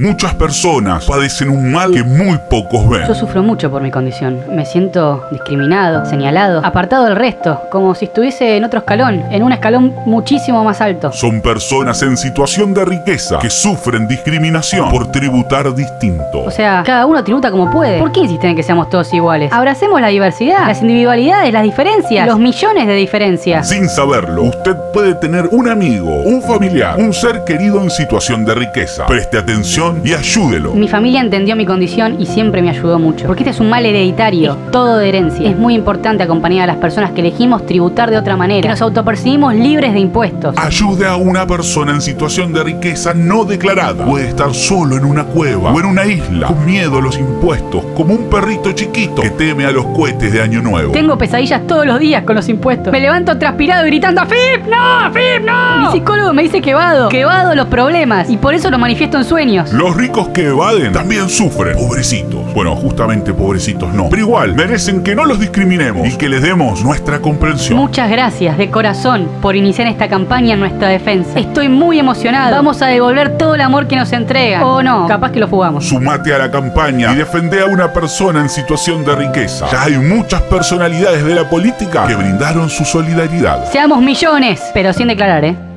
Muchas personas padecen un mal que muy pocos ven. Yo sufro mucho por mi condición. Me siento discriminado, señalado, apartado del resto, como si estuviese en otro escalón, en un escalón muchísimo más alto. Son personas en situación de riqueza que sufren discriminación por tributar distinto. O sea, cada uno tributa como puede. ¿Por qué insisten en que seamos todos iguales? Abracemos la diversidad, las individualidades, las diferencias, los millones de diferencias. Sin saberlo, usted puede tener un amigo, un familiar, un ser querido en situación de riqueza. Preste atención y ayúdelo. Mi familia entendió mi condición y siempre me ayudó mucho. Porque este es un mal hereditario, es todo de herencia. Es muy importante acompañar a las personas que elegimos tributar de otra manera, que nos autopercibimos libres de impuestos. Ayude a una persona en situación de riqueza no declarada. Puede estar solo en una cueva o en una isla, con miedo a los impuestos, como un perrito chiquito que teme a los cohetes de Año Nuevo. Tengo pesadillas todos los días con los impuestos. Me levanto transpirado gritando ¡FIP! ¡No! ¡FIP! ¡No! Mi psicólogo me dice que vado, que vado los problemas y por eso lo manifiesto en sueños. Los ricos que evaden también sufren. Pobrecitos. Bueno, justamente pobrecitos no. Pero igual, merecen que no los discriminemos y que les demos nuestra comprensión. Muchas gracias de corazón por iniciar esta campaña en nuestra defensa. Estoy muy emocionado. Vamos a devolver todo el amor que nos entregan. O no, capaz que lo fugamos. Sumate a la campaña y defende a una persona en situación de riqueza. Ya hay muchas personalidades de la política que brindaron su solidaridad. Seamos millones, pero sin declarar, ¿eh?